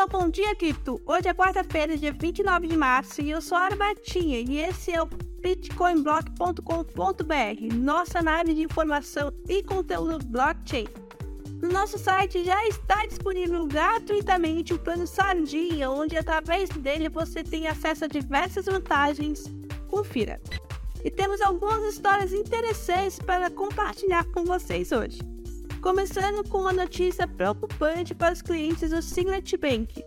ao Bom Dia Cripto. Hoje é quarta-feira, dia 29 de março, e eu sou a Armatinha, e esse é o bitcoinblock.com.br, nossa análise de informação e conteúdo blockchain. No nosso site já está disponível gratuitamente o plano Sardinha, onde através dele você tem acesso a diversas vantagens. Confira! E temos algumas histórias interessantes para compartilhar com vocês hoje. Começando com uma notícia preocupante para os clientes do Signet Bank.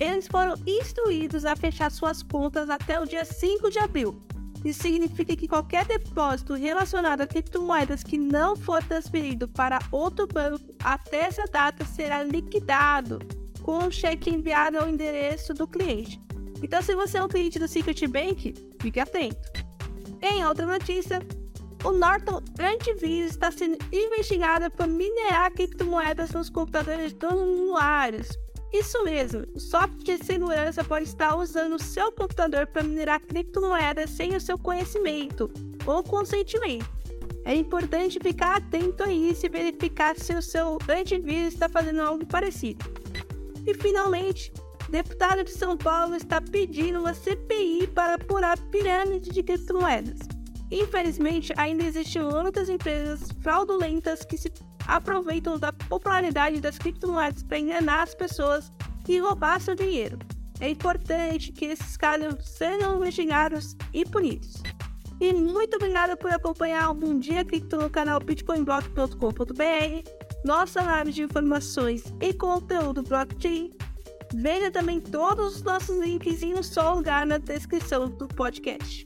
Eles foram instruídos a fechar suas contas até o dia 5 de abril. Isso significa que qualquer depósito relacionado a criptomoedas que não for transferido para outro banco até essa data será liquidado com um cheque enviado ao endereço do cliente. Então, se você é um cliente do Secret Bank, fique atento. Em outra notícia, o Norton Antivírus está sendo investigado por minerar criptomoedas nos computadores dos usuários. Isso mesmo, o software de segurança pode estar usando seu computador para minerar criptomoedas sem o seu conhecimento ou consentimento. É importante ficar atento a isso e verificar se o seu antivírus está fazendo algo parecido. E finalmente, deputado de São Paulo está pedindo uma CPI para apurar pirâmide de criptomoedas. Infelizmente, ainda existem muitas empresas fraudulentas que se aproveitam da popularidade das criptomoedas para enganar as pessoas e roubar seu dinheiro. É importante que esses casos sejam investigados e punidos. E muito obrigada por acompanhar o Bom Dia Cripto no canal bitcoinblock.com.br, nossa live de informações e conteúdo blockchain. Veja também todos os nossos links em um só lugar na descrição do podcast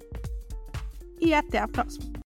e até a próxima.